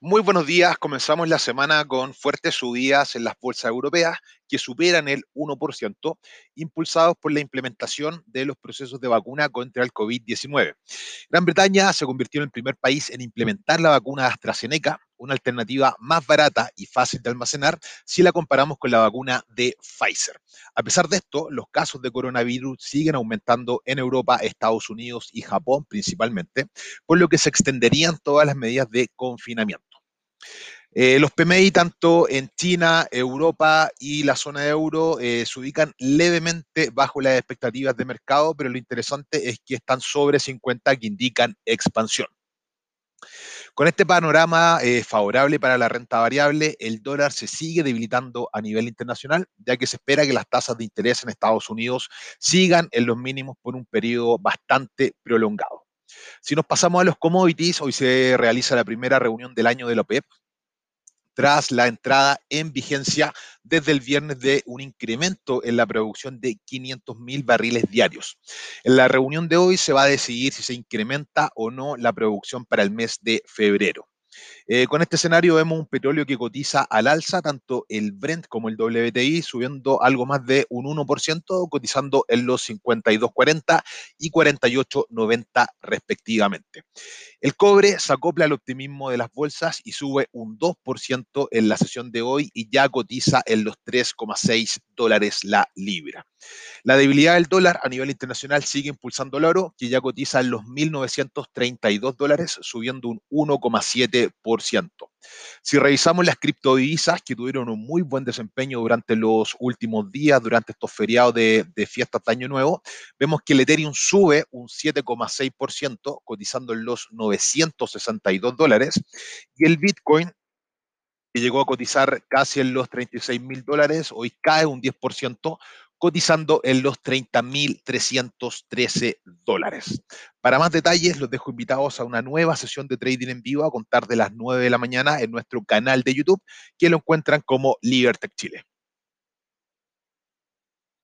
Muy buenos días. Comenzamos la semana con fuertes subidas en las bolsas europeas que superan el 1%, impulsados por la implementación de los procesos de vacuna contra el COVID-19. Gran Bretaña se convirtió en el primer país en implementar la vacuna AstraZeneca, una alternativa más barata y fácil de almacenar si la comparamos con la vacuna de Pfizer. A pesar de esto, los casos de coronavirus siguen aumentando en Europa, Estados Unidos y Japón principalmente, por lo que se extenderían todas las medidas de confinamiento. Eh, los PMI, tanto en China, Europa y la zona de euro, eh, se ubican levemente bajo las expectativas de mercado, pero lo interesante es que están sobre 50, que indican expansión. Con este panorama eh, favorable para la renta variable, el dólar se sigue debilitando a nivel internacional, ya que se espera que las tasas de interés en Estados Unidos sigan en los mínimos por un periodo bastante prolongado. Si nos pasamos a los commodities, hoy se realiza la primera reunión del año de la OPEP, tras la entrada en vigencia desde el viernes de un incremento en la producción de 500.000 barriles diarios. En la reunión de hoy se va a decidir si se incrementa o no la producción para el mes de febrero. Eh, con este escenario vemos un petróleo que cotiza al alza, tanto el Brent como el WTI subiendo algo más de un 1%, cotizando en los 52.40 y 48.90 respectivamente. El cobre se acopla al optimismo de las bolsas y sube un 2% en la sesión de hoy y ya cotiza en los 3,6 dólares la libra. La debilidad del dólar a nivel internacional sigue impulsando el oro, que ya cotiza en los 1.932 dólares, subiendo un 1,7%. Si revisamos las criptodivisas que tuvieron un muy buen desempeño durante los últimos días, durante estos feriados de, de fiestas de Año Nuevo, vemos que el Ethereum sube un 7,6%, cotizando en los 962 dólares, y el Bitcoin que llegó a cotizar casi en los 36 mil dólares, hoy cae un 10%, cotizando en los 30.313 dólares. Para más detalles, los dejo invitados a una nueva sesión de trading en vivo a contar de las 9 de la mañana en nuestro canal de YouTube, que lo encuentran como Libertech Chile.